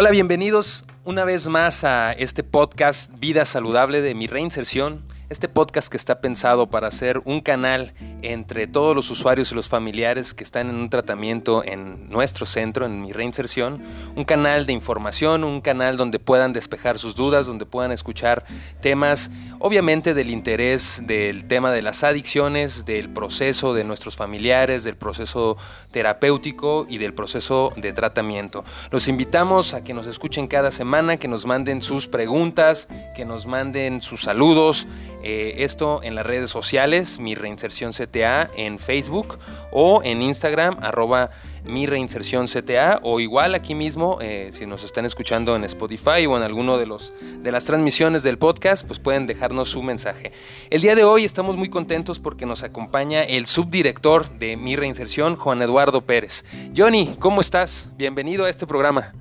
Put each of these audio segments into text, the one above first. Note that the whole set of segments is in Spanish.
Hola, bienvenidos una vez más a este podcast Vida Saludable de mi reinserción. Este podcast que está pensado para ser un canal entre todos los usuarios y los familiares que están en un tratamiento en nuestro centro, en mi reinserción, un canal de información, un canal donde puedan despejar sus dudas, donde puedan escuchar temas, obviamente del interés del tema de las adicciones, del proceso de nuestros familiares, del proceso terapéutico y del proceso de tratamiento. Los invitamos a que nos escuchen cada semana, que nos manden sus preguntas, que nos manden sus saludos eh, esto en las redes sociales, mi reinserción CTA en Facebook o en Instagram, arroba mi reinserción CTA o igual aquí mismo, eh, si nos están escuchando en Spotify o en alguno de, los, de las transmisiones del podcast, pues pueden dejarnos su mensaje. El día de hoy estamos muy contentos porque nos acompaña el subdirector de mi reinserción, Juan Eduardo Pérez. Johnny, ¿cómo estás? Bienvenido a este programa.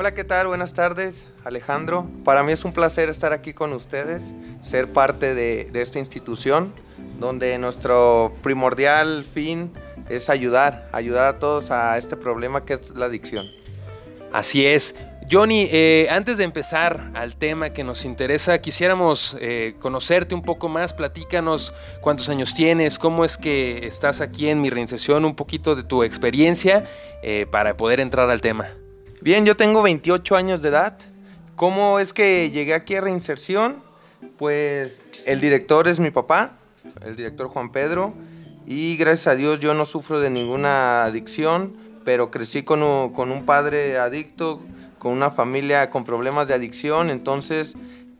Hola, ¿qué tal? Buenas tardes, Alejandro. Para mí es un placer estar aquí con ustedes, ser parte de, esta institución donde nuestro primordial fin es ayudar, ayudar a todos a este problema que es la adicción. Así es. Johnny, eh, antes de empezar al tema que nos interesa, quisiéramos eh, conocerte un poco más. Platícanos cuántos años tienes, cómo es que estás aquí en mi reinserción, un poquito de tu experiencia eh, para poder entrar al tema. Bien, yo tengo 28 años de edad. ¿Cómo es que llegué aquí a reinserción? Pues el director es mi papá, el director Juan Pedro, y gracias a Dios yo no sufro de ninguna adicción, pero crecí con un, padre adicto, con una familia con problemas de adicción, entonces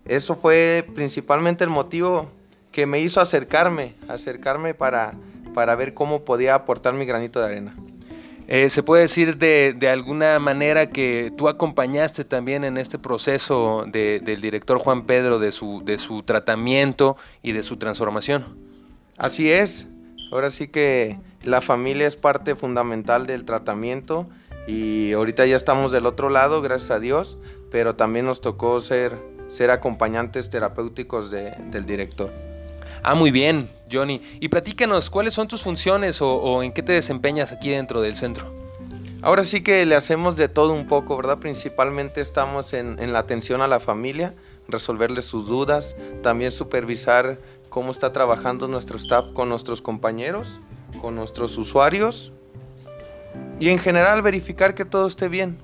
eso fue principalmente el motivo que me hizo acercarme, acercarme para, para ver cómo podía aportar mi granito de arena. Eh, ¿Se puede decir de, alguna manera que tú acompañaste también en este proceso del director Juan Pedro, de su, de su tratamiento y de su transformación? Así es. Ahora sí que la familia es parte fundamental del tratamiento y ahorita ya estamos del otro lado, gracias a Dios, pero también nos tocó ser, ser acompañantes terapéuticos del director. Ah, muy bien, Johnny. Y platícanos, ¿cuáles son tus funciones o, en qué te desempeñas aquí dentro del centro? Ahora sí que le hacemos de todo un poco, ¿verdad? Principalmente estamos en, la atención a la familia, resolverle sus dudas, también supervisar cómo está trabajando nuestro staff con nuestros compañeros, con nuestros usuarios y en general verificar que todo esté bien.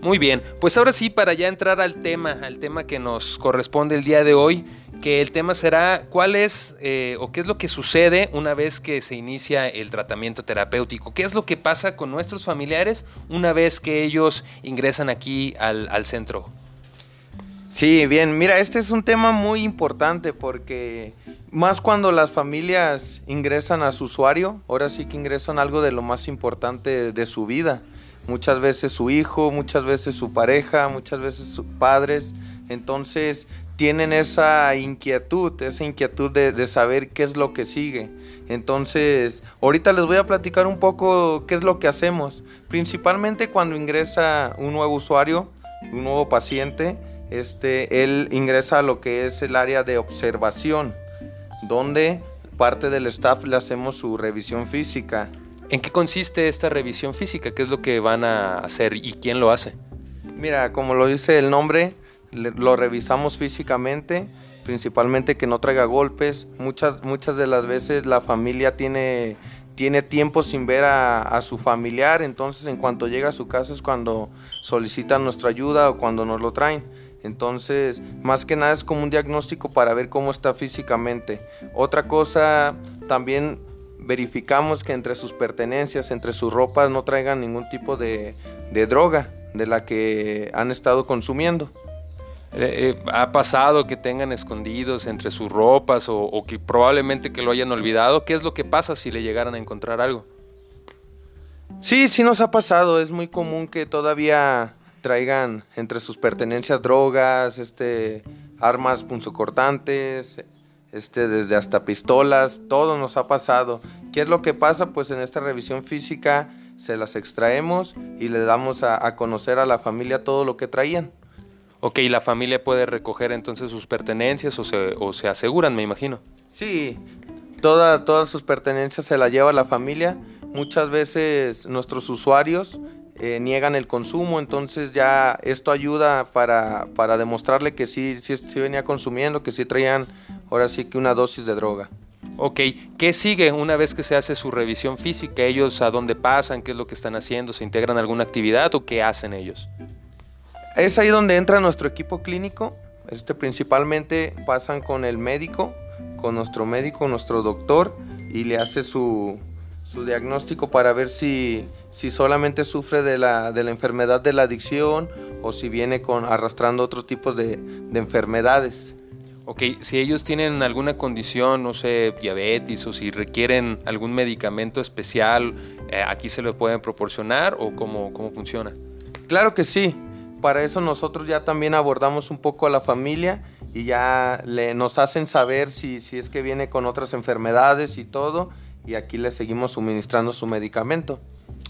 Muy bien, pues ahora sí, para ya entrar al tema, al tema que nos corresponde el día de hoy, que el tema será cuál es eh, o qué es lo que sucede una vez que se inicia el tratamiento terapéutico, qué es lo que pasa con nuestros familiares una vez que ellos ingresan aquí al, al centro. Sí, bien, mira, este es un tema muy importante porque más cuando las familias ingresan a su usuario, ahora sí que ingresan algo de lo más importante de su vida muchas veces su hijo, muchas veces su pareja, muchas veces sus padres. Entonces tienen esa inquietud, esa inquietud de, saber qué es lo que sigue. Entonces, ahorita les voy a platicar un poco qué es lo que hacemos. Principalmente cuando ingresa un nuevo usuario, un nuevo paciente, este, él ingresa a lo que es el área de observación, donde parte del staff le hacemos su revisión física. ¿En qué consiste esta revisión física? ¿Qué es lo que van a hacer y quién lo hace? Mira, como lo dice el nombre, lo revisamos físicamente, principalmente que no traiga golpes. Muchas, muchas de las veces la familia tiene, tiene tiempo sin ver a, su familiar, entonces en cuanto llega a su casa es cuando solicitan nuestra ayuda o cuando nos lo traen. Entonces, más que nada es como un diagnóstico para ver cómo está físicamente. Otra cosa, también verificamos que entre sus pertenencias, entre sus ropas, no traigan ningún tipo de, droga de la que han estado consumiendo. Eh, eh, ¿Ha pasado que tengan escondidos entre sus ropas o, que probablemente que lo hayan olvidado? ¿Qué es lo que pasa si le llegaran a encontrar algo? Sí, sí nos ha pasado. Es muy común que todavía traigan entre sus pertenencias drogas, este, armas punzocortantes, este, desde hasta pistolas, todo nos ha pasado. ¿Qué es lo que pasa? Pues en esta revisión física se las extraemos y le damos a, conocer a la familia todo lo que traían. Ok, la familia puede recoger entonces sus pertenencias o se, o se aseguran, me imagino. Sí, toda, todas sus pertenencias se las lleva la familia. Muchas veces nuestros usuarios eh, niegan el consumo, entonces ya esto ayuda para, para demostrarle que sí, sí, sí, venía consumiendo, que sí traían ahora sí que una dosis de droga. Ok, ¿qué sigue una vez que se hace su revisión física? ¿Ellos a dónde pasan? ¿Qué es lo que están haciendo? ¿Se integran a alguna actividad o qué hacen ellos? Es ahí donde entra nuestro equipo clínico. Este, principalmente pasan con el médico, con nuestro médico, nuestro doctor, y le hace su, su diagnóstico para ver si, si solamente sufre de la, de la, enfermedad de la adicción o si viene con, arrastrando otro tipo de, de, enfermedades. Ok, si ellos tienen alguna condición, no sé, diabetes o si requieren algún medicamento especial, eh, ¿aquí se lo pueden proporcionar o cómo, cómo funciona? Claro que sí. Para eso nosotros ya también abordamos un poco a la familia y ya le, nos hacen saber si, si es que viene con otras enfermedades y todo y aquí le seguimos suministrando su medicamento.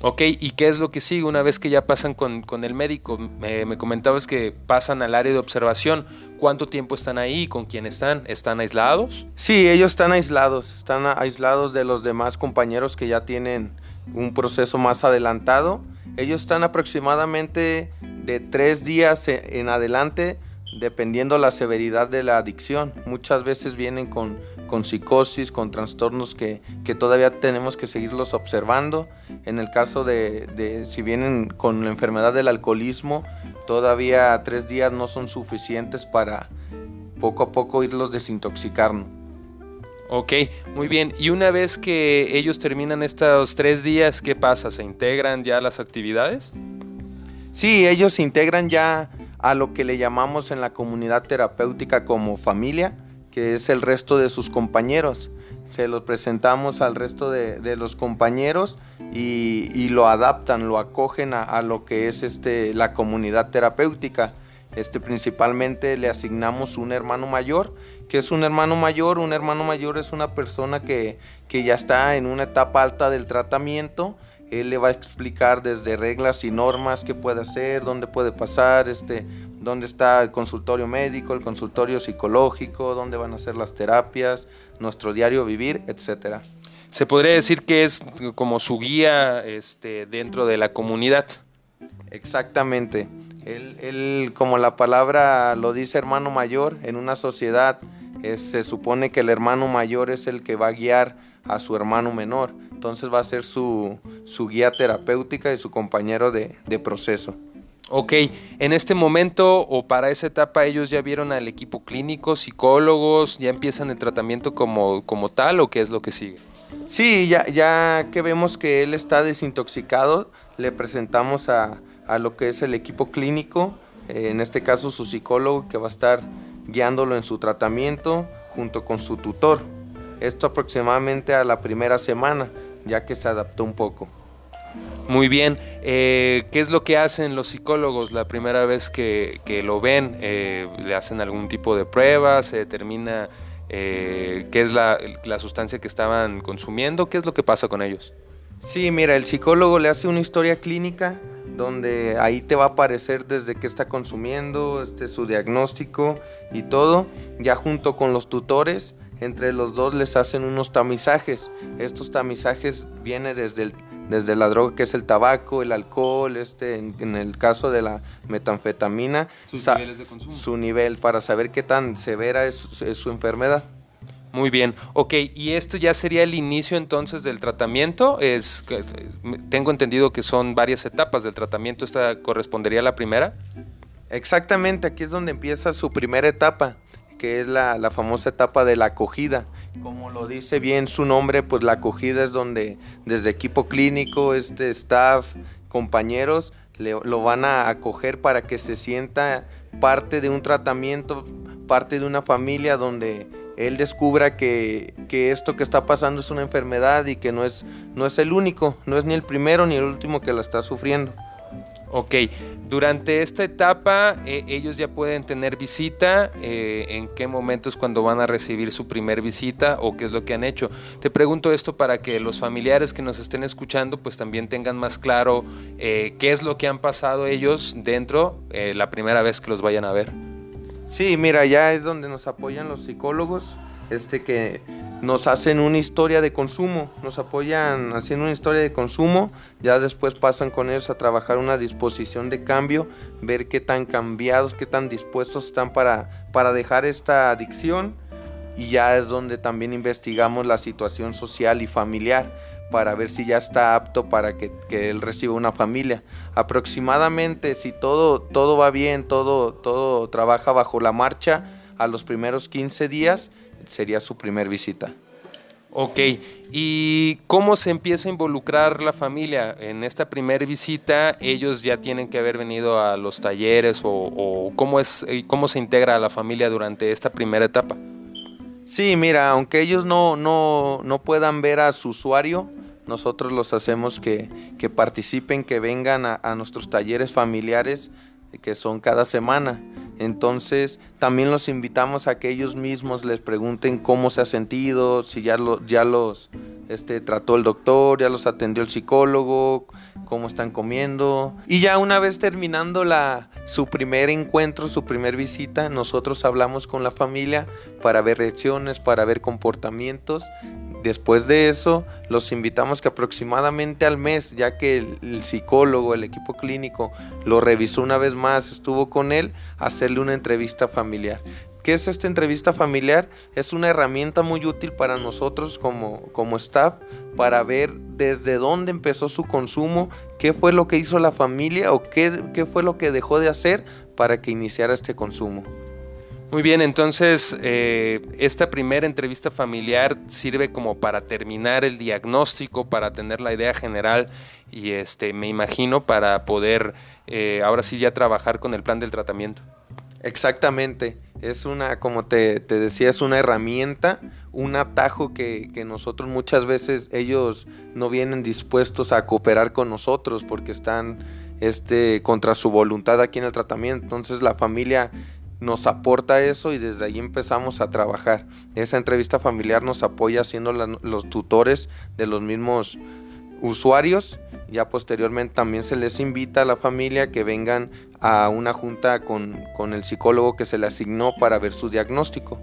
Ok, ¿y qué es lo que sigue una vez que ya pasan con, con el médico? Me, me, comentabas que pasan al área de observación. ¿Cuánto tiempo están ahí? ¿Con quién están? ¿Están aislados? Sí, ellos están aislados. Están aislados de los demás compañeros que ya tienen un proceso más adelantado. Ellos están aproximadamente de tres días en adelante dependiendo la severidad de la adicción. Muchas veces vienen con, con psicosis, con trastornos que, que, todavía tenemos que seguirlos observando. En el caso de, de, si vienen con la enfermedad del alcoholismo, todavía tres días no son suficientes para poco a poco irlos desintoxicando. Ok, muy bien. Y una vez que ellos terminan estos tres días, ¿qué pasa? ¿Se integran ya las actividades? Sí, ellos se integran ya a lo que le llamamos en la comunidad terapéutica como familia, que es el resto de sus compañeros. Se los presentamos al resto de, de los compañeros y, y, lo adaptan, lo acogen a, a, lo que es este, la comunidad terapéutica. Este, principalmente le asignamos un hermano mayor, que es un hermano mayor. Un hermano mayor es una persona que, que ya está en una etapa alta del tratamiento él le va a explicar desde reglas y normas qué puede hacer, dónde puede pasar, este, dónde está el consultorio médico, el consultorio psicológico, dónde van a ser las terapias, nuestro diario vivir, etcétera. Se podría decir que es como su guía este, dentro de la comunidad. Exactamente. Él, él, como la palabra lo dice hermano mayor, en una sociedad es, se supone que el hermano mayor es el que va a guiar a su hermano menor. Entonces va a ser su, su guía terapéutica y su compañero de, de, proceso. Ok, en este momento o para esa etapa ellos ya vieron al equipo clínico, psicólogos, ya empiezan el tratamiento como, como tal o qué es lo que sigue? Sí, ya, ya que vemos que él está desintoxicado, le presentamos a, a lo que es el equipo clínico, eh, en este caso su psicólogo que va a estar guiándolo en su tratamiento junto con su tutor. Esto aproximadamente a la primera semana ya que se adaptó un poco. Muy bien, eh, ¿qué es lo que hacen los psicólogos la primera vez que, que lo ven? Eh, ¿Le hacen algún tipo de prueba? ¿Se determina eh, qué es la, la, sustancia que estaban consumiendo? ¿Qué es lo que pasa con ellos? Sí, mira, el psicólogo le hace una historia clínica donde ahí te va a aparecer desde qué está consumiendo, este, su diagnóstico y todo, ya junto con los tutores entre los dos les hacen unos tamizajes. Estos tamizajes vienen desde, el, desde la droga que es el tabaco, el alcohol, este, en, en el caso de la metanfetamina. Sus niveles de consumo. Su nivel para saber qué tan severa es, es su enfermedad. Muy bien, ok, y esto ya sería el inicio entonces del tratamiento. Es, tengo entendido que son varias etapas del tratamiento. ¿Esta correspondería a la primera? Exactamente, aquí es donde empieza su primera etapa que es la, la, famosa etapa de la acogida. Como lo dice bien su nombre, pues la acogida es donde desde equipo clínico, este staff, compañeros, le, lo van a acoger para que se sienta parte de un tratamiento, parte de una familia donde él descubra que, que, esto que está pasando es una enfermedad y que no es, no es el único, no es ni el primero ni el último que la está sufriendo. Ok, durante esta etapa eh, ellos ya pueden tener visita, eh, en qué momentos cuando van a recibir su primer visita o qué es lo que han hecho. Te pregunto esto para que los familiares que nos estén escuchando pues también tengan más claro eh, qué es lo que han pasado ellos dentro la primera vez que los vayan a ver. Sí, mira, ya es donde nos apoyan los psicólogos. este que nos hacen una historia de consumo, nos apoyan haciendo una historia de consumo, ya después pasan con ellos a trabajar una disposición de cambio, ver qué tan cambiados, qué tan dispuestos están para, para dejar esta adicción y ya es donde también investigamos la situación social y familiar para ver si ya está apto para que, que, él reciba una familia. Aproximadamente, si todo, todo va bien, todo, todo trabaja bajo la marcha, a los primeros 15 días sería su primer visita. Ok, ¿y cómo se empieza a involucrar la familia? En esta primera visita, ellos ya tienen que haber venido a los talleres o, cómo, es, cómo se integra a la familia durante esta primera etapa. Sí, mira, aunque ellos no, no, no puedan ver a su usuario, nosotros los hacemos que, que participen, que vengan a, a nuestros talleres familiares que son cada semana. Entonces, también los invitamos a que ellos mismos les pregunten cómo se ha sentido, si ya, ya los este, trató el doctor, ya los atendió el psicólogo, cómo están comiendo. Y ya una vez terminando la, su primer encuentro, su primer visita, nosotros hablamos con la familia para ver reacciones, para ver comportamientos Después de eso, los invitamos que aproximadamente al mes, ya que el, psicólogo, el equipo clínico, lo revisó una vez más, estuvo con él, hacerle una entrevista familiar. ¿Qué es esta entrevista familiar? Es una herramienta muy útil para nosotros como, como staff para ver desde dónde empezó su consumo, qué fue lo que hizo la familia o qué, qué fue lo que dejó de hacer para que iniciara este consumo. Muy bien, entonces eh, esta primera entrevista familiar sirve como para terminar el diagnóstico, para tener la idea general y este, me imagino para poder eh, ahora sí ya trabajar con el plan del tratamiento. Exactamente, es una, como te, decía, es una herramienta, un atajo que, que, nosotros muchas veces ellos no vienen dispuestos a cooperar con nosotros porque están este, contra su voluntad aquí en el tratamiento. Entonces la familia nos aporta eso y desde ahí empezamos a trabajar. Esa entrevista familiar nos apoya siendo los tutores de los mismos usuarios. Ya posteriormente también se les invita a la familia que vengan a una junta con, con el psicólogo que se le asignó para ver su diagnóstico.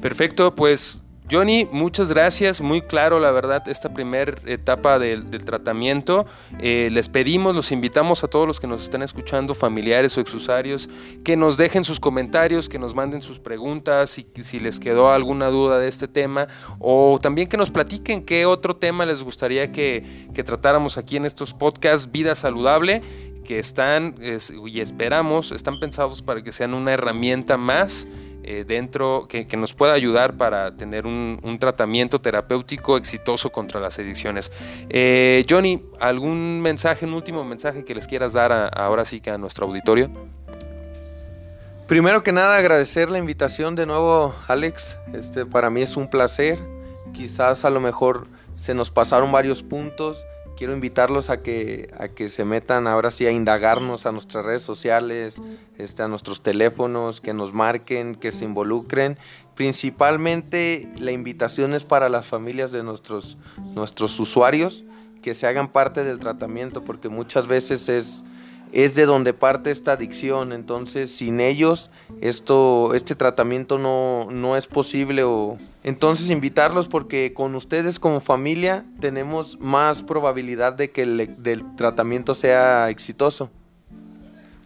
Perfecto, pues Johnny, muchas gracias, muy claro la verdad esta primera etapa del, tratamiento. Eh, les pedimos, los invitamos a todos los que nos están escuchando, familiares o exusarios, que nos dejen sus comentarios, que nos manden sus preguntas y si les quedó alguna duda de este tema o también que nos platiquen qué otro tema les gustaría que tratáramos aquí en estos podcasts, Vida Saludable que están y esperamos, están pensados para que sean una herramienta más eh, dentro que, nos pueda ayudar para tener un, tratamiento terapéutico exitoso contra las adicciones. Eh, Johnny, ¿algún mensaje, un último mensaje que les quieras dar ahora sí que a nuestro auditorio? Primero que nada agradecer la invitación de nuevo, Alex. Este, para mí es un placer. Quizás a lo mejor se nos pasaron varios puntos quiero invitarlos a que, a que se metan ahora sí a indagarnos a nuestras redes sociales, este, a nuestros teléfonos, que nos marquen, que se involucren. Principalmente la invitación es para las familias de nuestros, nuestros usuarios, que se hagan parte del tratamiento, porque muchas veces es es de donde parte esta adicción. Entonces, sin ellos, esto, este tratamiento no, no es posible. O... Entonces, invitarlos porque con ustedes como familia tenemos más probabilidad de que el tratamiento sea exitoso.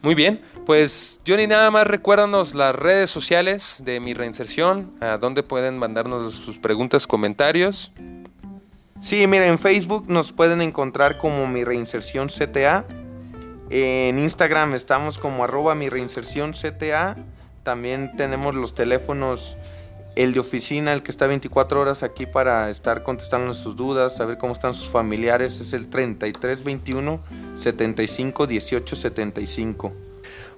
Muy bien, pues Johnny, nada más recuérdanos las redes sociales de mi reinserción, a dónde pueden mandarnos sus preguntas, comentarios. Sí, mira, en Facebook nos pueden encontrar como mi reinserción CTA en Instagram estamos como arroba mi reinserción CTA. También tenemos los teléfonos, el de oficina, el que está 24 horas aquí para estar contestando sus dudas, saber cómo están sus familiares, es el 3321 75 18 75.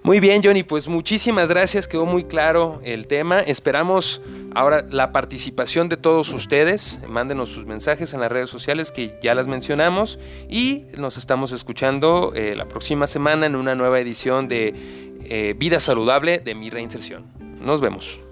Muy bien, Johnny, pues muchísimas gracias, quedó muy claro el tema. Esperamos ahora la participación de todos ustedes. Mándenos sus mensajes en las redes sociales que ya las mencionamos y nos estamos escuchando eh, la próxima semana en una nueva edición de eh, Vida Saludable de mi reinserción. Nos vemos.